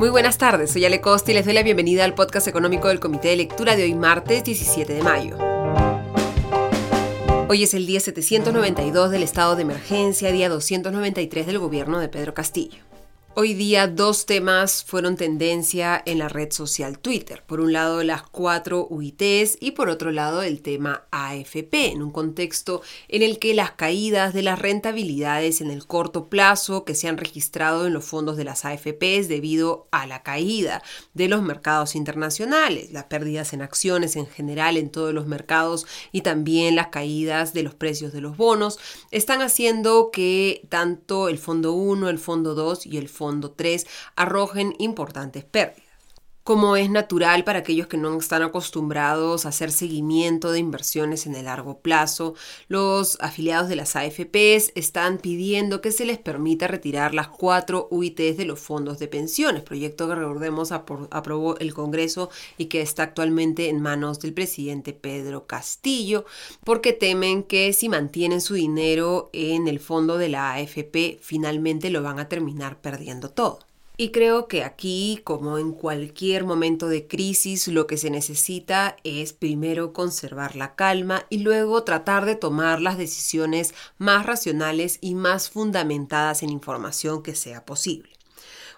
Muy buenas tardes, soy Ale Costa y les doy la bienvenida al podcast económico del Comité de Lectura de hoy martes 17 de mayo. Hoy es el día 792 del estado de emergencia, día 293 del gobierno de Pedro Castillo. Hoy día dos temas fueron tendencia en la red social Twitter. Por un lado las cuatro UITs y por otro lado el tema AFP, en un contexto en el que las caídas de las rentabilidades en el corto plazo que se han registrado en los fondos de las AFPs debido a la caída de los mercados internacionales, las pérdidas en acciones en general en todos los mercados y también las caídas de los precios de los bonos, están haciendo que tanto el fondo 1, el fondo 2 y el fondo fondo 3 arrojen importantes pérdidas. Como es natural para aquellos que no están acostumbrados a hacer seguimiento de inversiones en el largo plazo, los afiliados de las AFPs están pidiendo que se les permita retirar las cuatro UITs de los fondos de pensiones, proyecto que recordemos aprobó el Congreso y que está actualmente en manos del presidente Pedro Castillo, porque temen que si mantienen su dinero en el fondo de la AFP, finalmente lo van a terminar perdiendo todo. Y creo que aquí, como en cualquier momento de crisis, lo que se necesita es primero conservar la calma y luego tratar de tomar las decisiones más racionales y más fundamentadas en información que sea posible.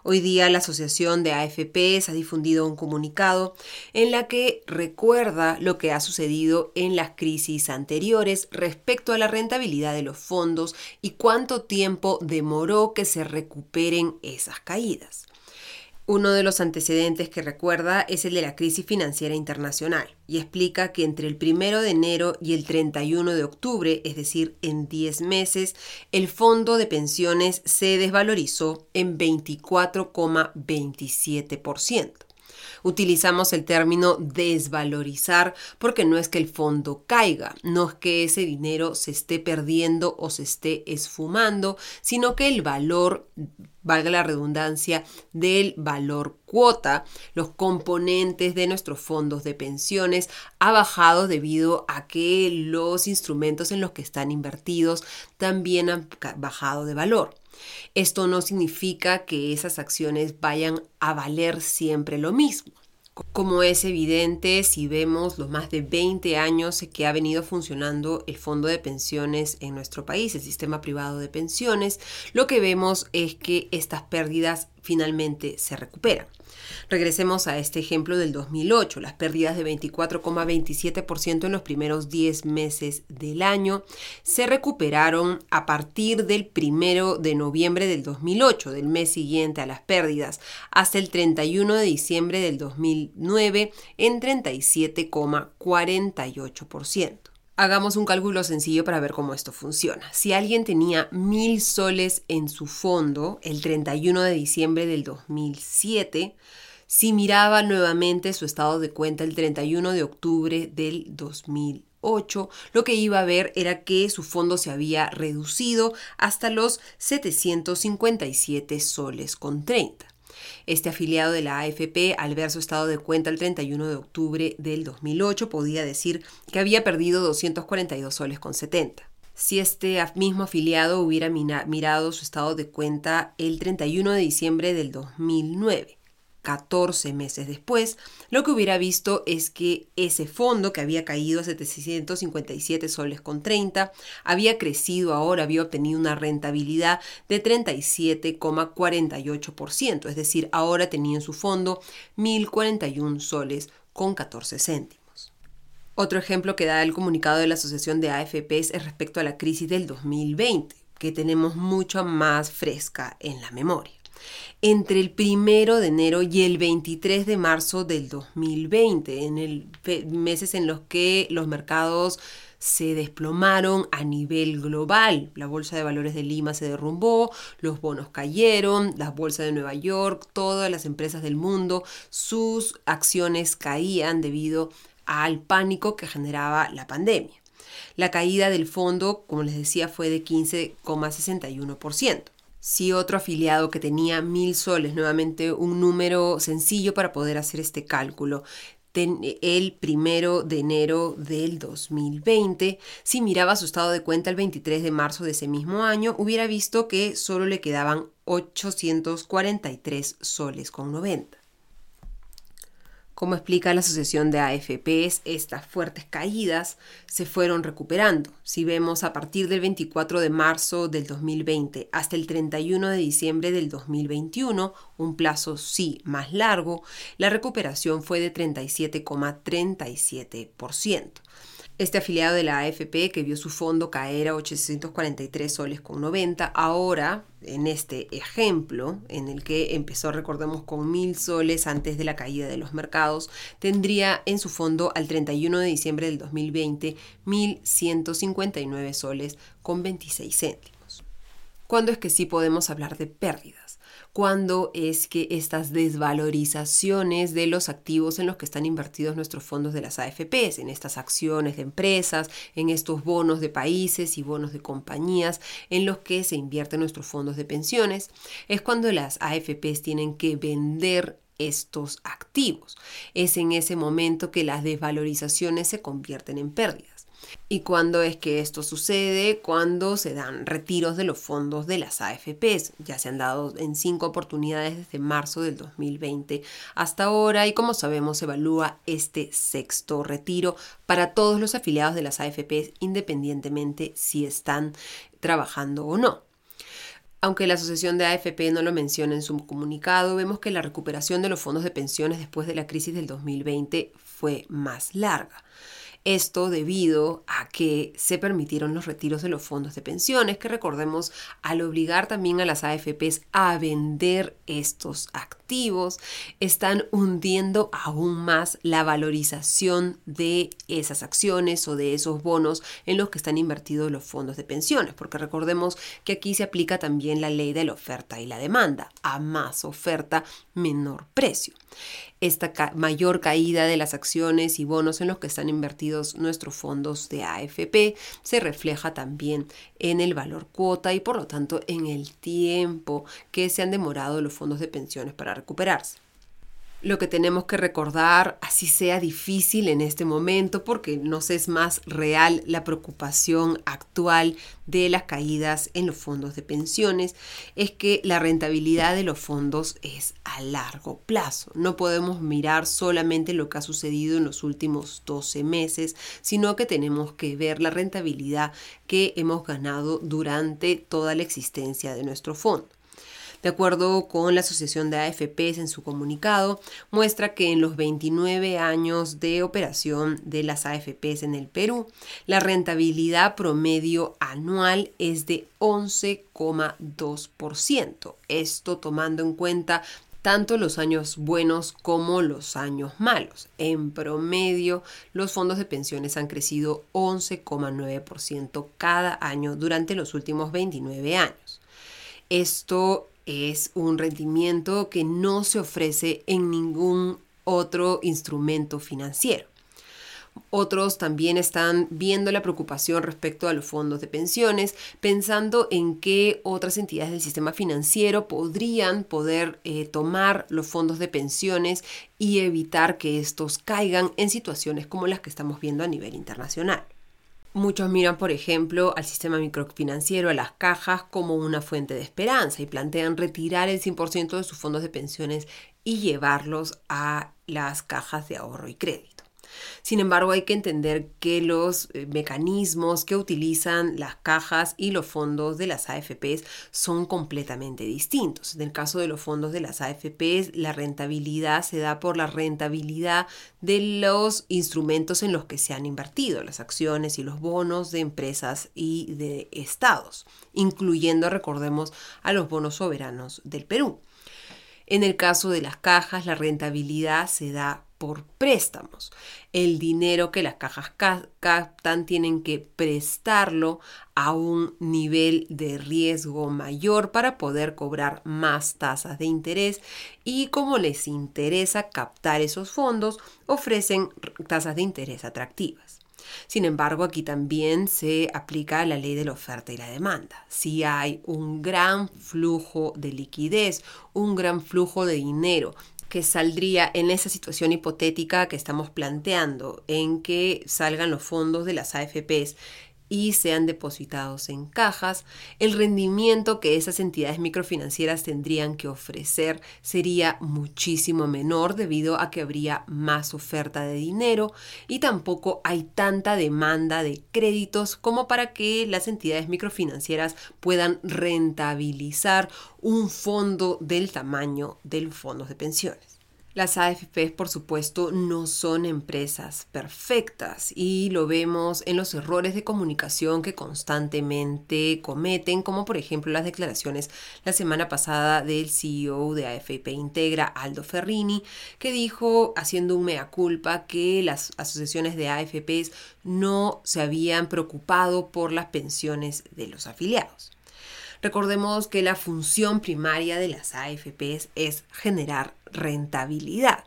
Hoy día la Asociación de AFPs ha difundido un comunicado en la que recuerda lo que ha sucedido en las crisis anteriores respecto a la rentabilidad de los fondos y cuánto tiempo demoró que se recuperen esas caídas. Uno de los antecedentes que recuerda es el de la crisis financiera internacional y explica que entre el 1 de enero y el 31 de octubre, es decir, en 10 meses, el fondo de pensiones se desvalorizó en 24,27%. Utilizamos el término desvalorizar porque no es que el fondo caiga, no es que ese dinero se esté perdiendo o se esté esfumando, sino que el valor valga la redundancia, del valor cuota, los componentes de nuestros fondos de pensiones ha bajado debido a que los instrumentos en los que están invertidos también han bajado de valor. Esto no significa que esas acciones vayan a valer siempre lo mismo. Como es evidente, si vemos los más de 20 años que ha venido funcionando el fondo de pensiones en nuestro país, el sistema privado de pensiones, lo que vemos es que estas pérdidas finalmente se recuperan. Regresemos a este ejemplo del 2008, las pérdidas de 24,27% en los primeros 10 meses del año se recuperaron a partir del 1 de noviembre del 2008, del mes siguiente a las pérdidas, hasta el 31 de diciembre del 2009 en 37,48%. Hagamos un cálculo sencillo para ver cómo esto funciona. Si alguien tenía mil soles en su fondo el 31 de diciembre del 2007, si miraba nuevamente su estado de cuenta el 31 de octubre del 2008, lo que iba a ver era que su fondo se había reducido hasta los 757 soles con 30. Este afiliado de la AFP, al ver su estado de cuenta el 31 de octubre del 2008, podía decir que había perdido 242 soles con 70 si este mismo afiliado hubiera mirado su estado de cuenta el 31 de diciembre del 2009. 14 meses después, lo que hubiera visto es que ese fondo que había caído a 757 soles con 30 había crecido ahora, había obtenido una rentabilidad de 37,48%, es decir, ahora tenía en su fondo 1041 soles con 14 céntimos. Otro ejemplo que da el comunicado de la Asociación de AFPs es respecto a la crisis del 2020, que tenemos mucho más fresca en la memoria entre el primero de enero y el 23 de marzo del 2020, en el meses en los que los mercados se desplomaron a nivel global. La Bolsa de Valores de Lima se derrumbó, los bonos cayeron, la Bolsa de Nueva York, todas las empresas del mundo, sus acciones caían debido al pánico que generaba la pandemia. La caída del fondo, como les decía, fue de 15,61% si otro afiliado que tenía mil soles, nuevamente un número sencillo para poder hacer este cálculo, el primero de enero del 2020, si miraba su estado de cuenta el 23 de marzo de ese mismo año, hubiera visto que solo le quedaban 843 soles con 90. Como explica la Asociación de AFPs, estas fuertes caídas se fueron recuperando. Si vemos a partir del 24 de marzo del 2020 hasta el 31 de diciembre del 2021, un plazo sí más largo, la recuperación fue de 37,37%. Este afiliado de la AFP que vio su fondo caer a 843 soles con 90, ahora en este ejemplo en el que empezó, recordemos, con mil soles antes de la caída de los mercados, tendría en su fondo al 31 de diciembre del 2020 1.159 soles con 26 céntimos. ¿Cuándo es que sí podemos hablar de pérdida? cuándo es que estas desvalorizaciones de los activos en los que están invertidos nuestros fondos de las AFPs, en estas acciones de empresas, en estos bonos de países y bonos de compañías en los que se invierten nuestros fondos de pensiones, es cuando las AFPs tienen que vender estos activos. Es en ese momento que las desvalorizaciones se convierten en pérdidas. ¿Y cuándo es que esto sucede? Cuando se dan retiros de los fondos de las AFPs. Ya se han dado en cinco oportunidades desde marzo del 2020 hasta ahora y como sabemos se evalúa este sexto retiro para todos los afiliados de las AFPs independientemente si están trabajando o no. Aunque la Asociación de AFP no lo menciona en su comunicado, vemos que la recuperación de los fondos de pensiones después de la crisis del 2020 fue más larga. Esto debido a que se permitieron los retiros de los fondos de pensiones, que recordemos, al obligar también a las AFPs a vender estos activos, están hundiendo aún más la valorización de esas acciones o de esos bonos en los que están invertidos los fondos de pensiones, porque recordemos que aquí se aplica también la ley de la oferta y la demanda, a más oferta, menor precio esta mayor caída de las acciones y bonos en los que están invertidos nuestros fondos de AFP se refleja también en el valor cuota y por lo tanto en el tiempo que se han demorado los fondos de pensiones para recuperarse lo que tenemos que recordar, así sea difícil en este momento, porque nos es más real la preocupación actual de las caídas en los fondos de pensiones, es que la rentabilidad de los fondos es a largo plazo. No podemos mirar solamente lo que ha sucedido en los últimos 12 meses, sino que tenemos que ver la rentabilidad que hemos ganado durante toda la existencia de nuestro fondo. De acuerdo con la Asociación de AFPs en su comunicado, muestra que en los 29 años de operación de las AFPs en el Perú, la rentabilidad promedio anual es de 11,2%. Esto tomando en cuenta tanto los años buenos como los años malos. En promedio, los fondos de pensiones han crecido 11,9% cada año durante los últimos 29 años. Esto es un rendimiento que no se ofrece en ningún otro instrumento financiero. Otros también están viendo la preocupación respecto a los fondos de pensiones, pensando en qué otras entidades del sistema financiero podrían poder eh, tomar los fondos de pensiones y evitar que estos caigan en situaciones como las que estamos viendo a nivel internacional. Muchos miran, por ejemplo, al sistema microfinanciero, a las cajas, como una fuente de esperanza y plantean retirar el 100% de sus fondos de pensiones y llevarlos a las cajas de ahorro y crédito. Sin embargo, hay que entender que los eh, mecanismos que utilizan las cajas y los fondos de las AFPs son completamente distintos. En el caso de los fondos de las AFPs, la rentabilidad se da por la rentabilidad de los instrumentos en los que se han invertido, las acciones y los bonos de empresas y de estados, incluyendo, recordemos, a los bonos soberanos del Perú. En el caso de las cajas, la rentabilidad se da por préstamos. El dinero que las cajas captan tienen que prestarlo a un nivel de riesgo mayor para poder cobrar más tasas de interés y como les interesa captar esos fondos, ofrecen tasas de interés atractivas. Sin embargo, aquí también se aplica la ley de la oferta y la demanda. Si hay un gran flujo de liquidez, un gran flujo de dinero que saldría en esa situación hipotética que estamos planteando, en que salgan los fondos de las AFPs y sean depositados en cajas, el rendimiento que esas entidades microfinancieras tendrían que ofrecer sería muchísimo menor debido a que habría más oferta de dinero y tampoco hay tanta demanda de créditos como para que las entidades microfinancieras puedan rentabilizar un fondo del tamaño del fondo de pensiones. Las AFPs, por supuesto, no son empresas perfectas y lo vemos en los errores de comunicación que constantemente cometen, como por ejemplo las declaraciones la semana pasada del CEO de AFP Integra, Aldo Ferrini, que dijo, haciendo un mea culpa, que las asociaciones de AFPs no se habían preocupado por las pensiones de los afiliados. Recordemos que la función primaria de las AFPs es generar rentabilidad.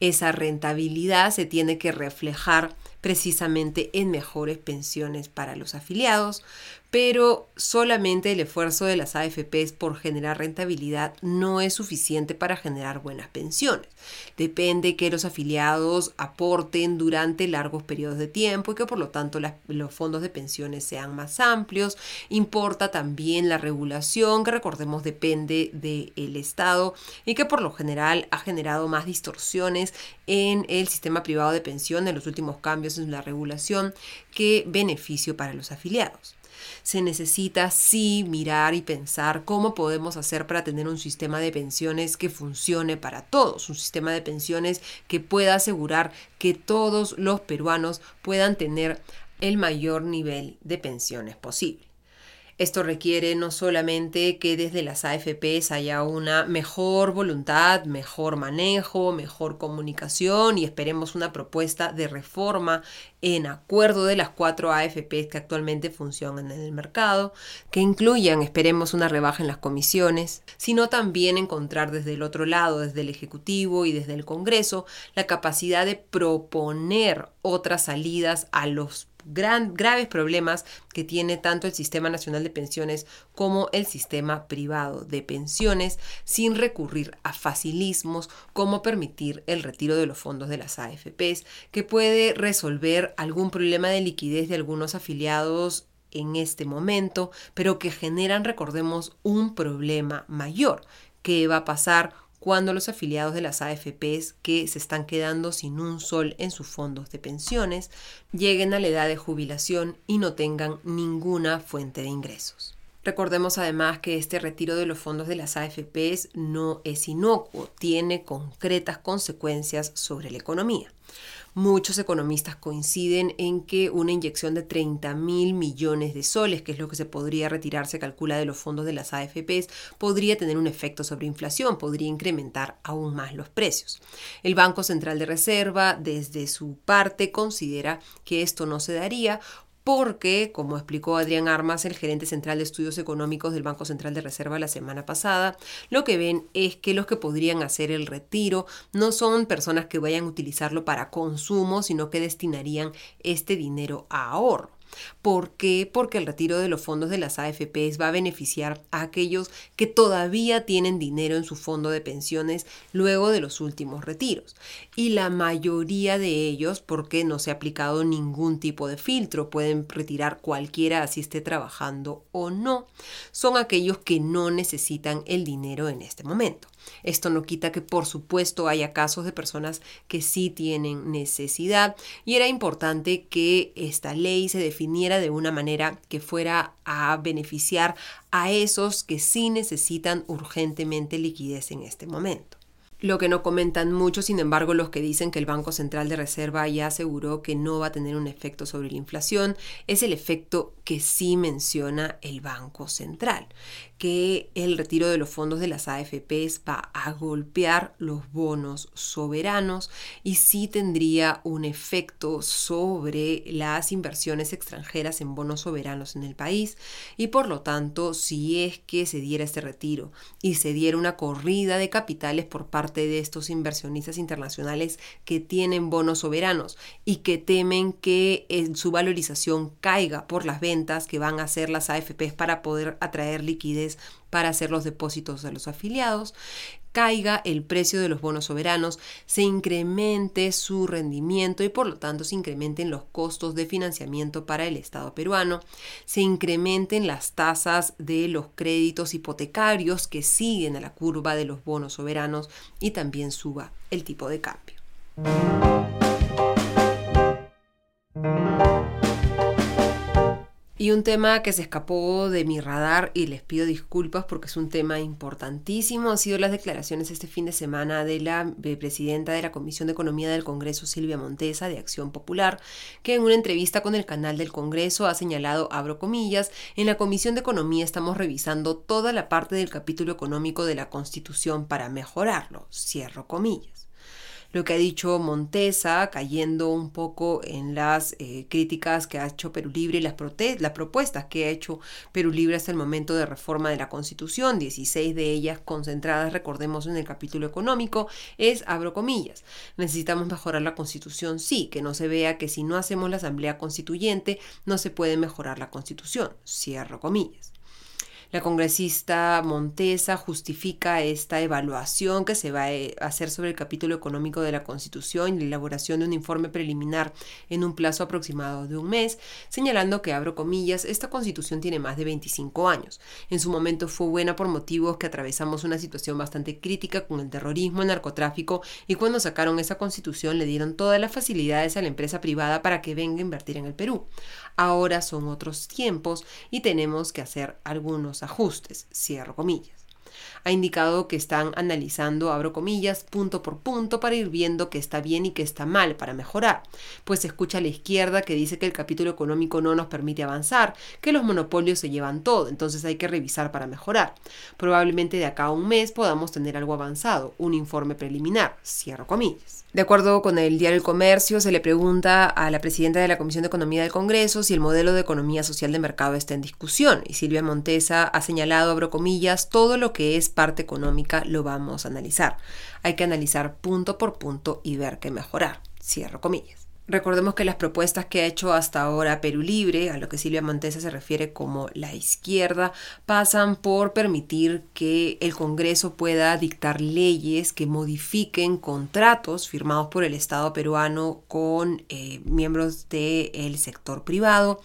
Esa rentabilidad se tiene que reflejar precisamente en mejores pensiones para los afiliados, pero solamente el esfuerzo de las AFPs por generar rentabilidad no es suficiente para generar buenas pensiones. Depende que los afiliados aporten durante largos periodos de tiempo y que por lo tanto los fondos de pensiones sean más amplios. Importa también la regulación, que recordemos depende del Estado y que por lo general ha generado más distorsiones en el sistema privado de pensión en los últimos cambios en la regulación que beneficio para los afiliados se necesita sí mirar y pensar cómo podemos hacer para tener un sistema de pensiones que funcione para todos, un sistema de pensiones que pueda asegurar que todos los peruanos puedan tener el mayor nivel de pensiones posible. Esto requiere no solamente que desde las AFPs haya una mejor voluntad, mejor manejo, mejor comunicación y esperemos una propuesta de reforma en acuerdo de las cuatro AFPs que actualmente funcionan en el mercado, que incluyan, esperemos, una rebaja en las comisiones, sino también encontrar desde el otro lado, desde el Ejecutivo y desde el Congreso, la capacidad de proponer otras salidas a los graves problemas que tiene tanto el Sistema Nacional de Pensiones como el sistema privado de pensiones sin recurrir a facilismos como permitir el retiro de los fondos de las AFPs, que puede resolver algún problema de liquidez de algunos afiliados en este momento, pero que generan, recordemos, un problema mayor. ¿Qué va a pasar cuando los afiliados de las AFPs que se están quedando sin un sol en sus fondos de pensiones lleguen a la edad de jubilación y no tengan ninguna fuente de ingresos. Recordemos además que este retiro de los fondos de las AFPs no es inocuo, tiene concretas consecuencias sobre la economía. Muchos economistas coinciden en que una inyección de 30 mil millones de soles, que es lo que se podría retirar, se calcula de los fondos de las AFPs, podría tener un efecto sobre inflación, podría incrementar aún más los precios. El Banco Central de Reserva, desde su parte, considera que esto no se daría porque, como explicó Adrián Armas, el gerente central de estudios económicos del Banco Central de Reserva la semana pasada, lo que ven es que los que podrían hacer el retiro no son personas que vayan a utilizarlo para consumo, sino que destinarían este dinero a ahorro. ¿Por qué? Porque el retiro de los fondos de las AFPs va a beneficiar a aquellos que todavía tienen dinero en su fondo de pensiones luego de los últimos retiros. Y la mayoría de ellos, porque no se ha aplicado ningún tipo de filtro, pueden retirar cualquiera así esté trabajando o no, son aquellos que no necesitan el dinero en este momento. Esto no quita que por supuesto haya casos de personas que sí tienen necesidad y era importante que esta ley se definiera de una manera que fuera a beneficiar a esos que sí necesitan urgentemente liquidez en este momento. Lo que no comentan mucho, sin embargo, los que dicen que el Banco Central de Reserva ya aseguró que no va a tener un efecto sobre la inflación, es el efecto que sí menciona el Banco Central, que el retiro de los fondos de las AFPs va a golpear los bonos soberanos y sí tendría un efecto sobre las inversiones extranjeras en bonos soberanos en el país. Y por lo tanto si es que se diera este retiro y se diera una corrida de capitales por parte de estos inversionistas internacionales que tienen bonos soberanos y que temen que su valorización caiga por las ventas que van a hacer las AFPs para poder atraer liquidez para hacer los depósitos de los afiliados, caiga el precio de los bonos soberanos, se incremente su rendimiento y por lo tanto se incrementen los costos de financiamiento para el Estado peruano, se incrementen las tasas de los créditos hipotecarios que siguen a la curva de los bonos soberanos y también suba el tipo de cambio. Y un tema que se escapó de mi radar y les pido disculpas porque es un tema importantísimo, ha sido las declaraciones este fin de semana de la presidenta de la Comisión de Economía del Congreso, Silvia Montesa, de Acción Popular, que en una entrevista con el canal del Congreso ha señalado, abro comillas, en la Comisión de Economía estamos revisando toda la parte del capítulo económico de la Constitución para mejorarlo, cierro comillas lo que ha dicho Montesa, cayendo un poco en las eh, críticas que ha hecho Perú Libre y las, las propuestas que ha hecho Perú Libre hasta el momento de reforma de la Constitución, 16 de ellas concentradas, recordemos, en el capítulo económico, es, abro comillas, necesitamos mejorar la Constitución, sí, que no se vea que si no hacemos la Asamblea Constituyente no se puede mejorar la Constitución, cierro comillas. La congresista Montesa justifica esta evaluación que se va eh, a hacer sobre el capítulo económico de la Constitución y la elaboración de un informe preliminar en un plazo aproximado de un mes, señalando que, abro comillas, esta Constitución tiene más de 25 años. En su momento fue buena por motivos que atravesamos una situación bastante crítica con el terrorismo, el narcotráfico y cuando sacaron esa Constitución le dieron todas las facilidades a la empresa privada para que venga a invertir en el Perú. Ahora son otros tiempos y tenemos que hacer algunos ajustes, cierro comillas ha indicado que están analizando, abro comillas, punto por punto para ir viendo qué está bien y qué está mal para mejorar. Pues se escucha a la izquierda que dice que el capítulo económico no nos permite avanzar, que los monopolios se llevan todo, entonces hay que revisar para mejorar. Probablemente de acá a un mes podamos tener algo avanzado, un informe preliminar, cierro comillas. De acuerdo con el diario El Comercio, se le pregunta a la presidenta de la Comisión de Economía del Congreso si el modelo de economía social de mercado está en discusión. Y Silvia Montesa ha señalado, abro comillas, todo lo que es parte económica lo vamos a analizar. Hay que analizar punto por punto y ver qué mejorar. Cierro comillas. Recordemos que las propuestas que ha hecho hasta ahora Perú Libre, a lo que Silvia Montesa se refiere como la izquierda, pasan por permitir que el Congreso pueda dictar leyes que modifiquen contratos firmados por el Estado peruano con eh, miembros del sector privado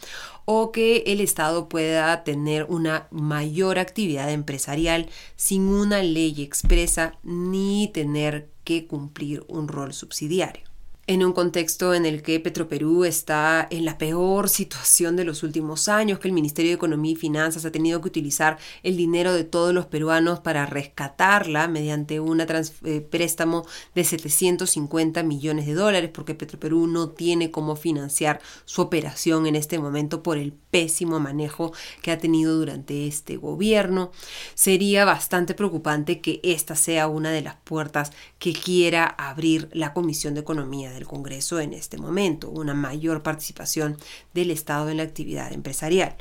o que el Estado pueda tener una mayor actividad empresarial sin una ley expresa ni tener que cumplir un rol subsidiario en un contexto en el que Petroperú está en la peor situación de los últimos años, que el Ministerio de Economía y Finanzas ha tenido que utilizar el dinero de todos los peruanos para rescatarla mediante un eh, préstamo de 750 millones de dólares, porque Petroperú no tiene cómo financiar su operación en este momento por el pésimo manejo que ha tenido durante este gobierno. Sería bastante preocupante que esta sea una de las puertas que quiera abrir la Comisión de Economía del Congreso en este momento, una mayor participación del Estado en la actividad empresarial.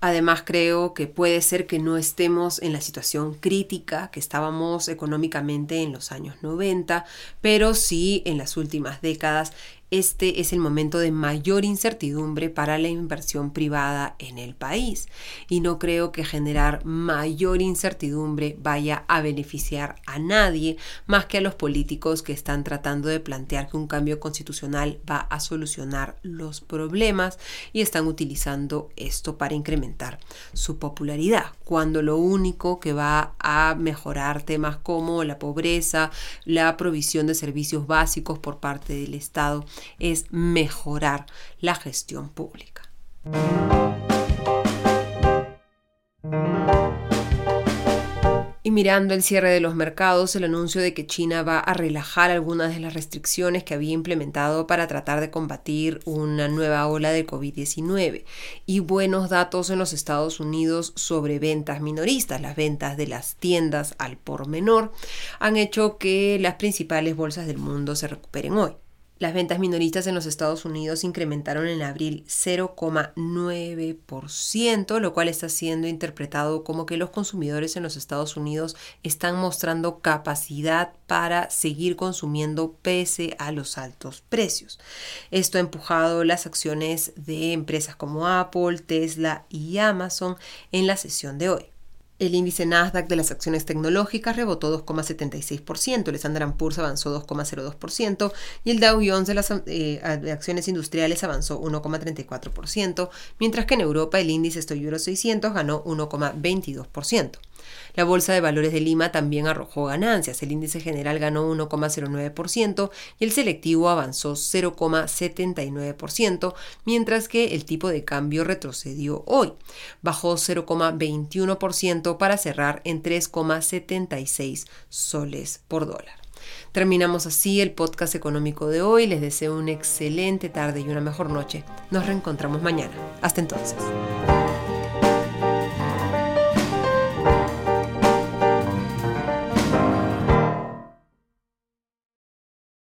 Además, creo que puede ser que no estemos en la situación crítica que estábamos económicamente en los años 90, pero sí en las últimas décadas este es el momento de mayor incertidumbre para la inversión privada en el país. Y no creo que generar mayor incertidumbre vaya a beneficiar a nadie más que a los políticos que están tratando de plantear que un cambio constitucional va a solucionar los problemas y están utilizando esto para incrementar su popularidad, cuando lo único que va a mejorar temas como la pobreza, la provisión de servicios básicos por parte del Estado, es mejorar la gestión pública. Y mirando el cierre de los mercados, el anuncio de que China va a relajar algunas de las restricciones que había implementado para tratar de combatir una nueva ola de COVID-19 y buenos datos en los Estados Unidos sobre ventas minoristas, las ventas de las tiendas al por menor, han hecho que las principales bolsas del mundo se recuperen hoy. Las ventas minoristas en los Estados Unidos incrementaron en abril 0,9%, lo cual está siendo interpretado como que los consumidores en los Estados Unidos están mostrando capacidad para seguir consumiendo pese a los altos precios. Esto ha empujado las acciones de empresas como Apple, Tesla y Amazon en la sesión de hoy. El índice Nasdaq de las acciones tecnológicas rebotó 2,76%, el Standard Poor's avanzó 2,02% y el Dow Jones de las eh, acciones industriales avanzó 1,34%, mientras que en Europa el índice Euro 600 ganó 1,22%. La Bolsa de Valores de Lima también arrojó ganancias. El índice general ganó 1,09% y el selectivo avanzó 0,79%, mientras que el tipo de cambio retrocedió hoy. Bajó 0,21% para cerrar en 3,76 soles por dólar. Terminamos así el podcast económico de hoy. Les deseo una excelente tarde y una mejor noche. Nos reencontramos mañana. Hasta entonces.